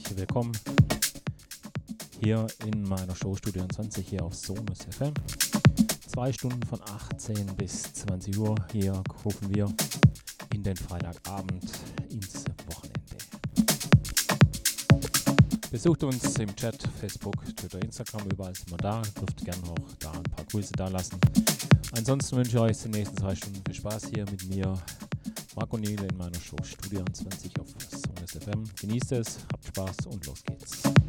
Herzlich willkommen hier in meiner Show Studio 20 hier auf Sonus FM. Zwei Stunden von 18 bis 20 Uhr. Hier rufen wir in den Freitagabend ins Wochenende. Besucht uns im Chat, Facebook, Twitter, Instagram, überall sind wir da. Dürft gerne auch da ein paar Grüße da lassen. Ansonsten wünsche ich euch die nächsten zwei Stunden viel Spaß hier mit mir, Marco Niele in meiner Show Studio 20 auf Sonus FM. Genießt es, habt Spaß und los geht's.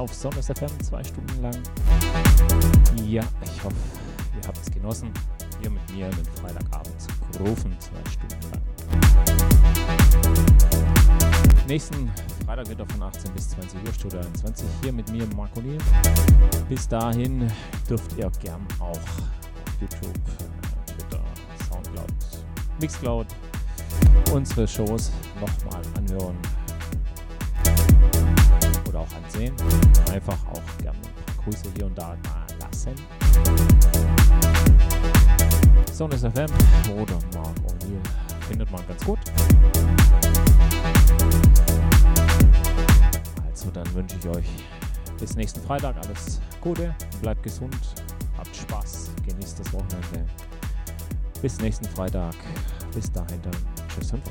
Auf Sonos FM, zwei Stunden lang. Ja, ich hoffe, ihr habt es genossen, hier mit mir den Freitagabend zu rufen, zwei Stunden lang. Nächsten Freitag wird von 18 bis 20 Uhr, Studio 21, hier mit mir, Marco Niel. Bis dahin dürft ihr gern auch auf YouTube, Twitter, Soundcloud, Mixcloud unsere Shows Grüße hier und da da lassen. Sonus FM oder Mark O'Neill findet man ganz gut. Also dann wünsche ich euch bis nächsten Freitag alles Gute, bleibt gesund, habt Spaß, genießt das Wochenende. Bis nächsten Freitag. Bis dahin dann. Tschüss und.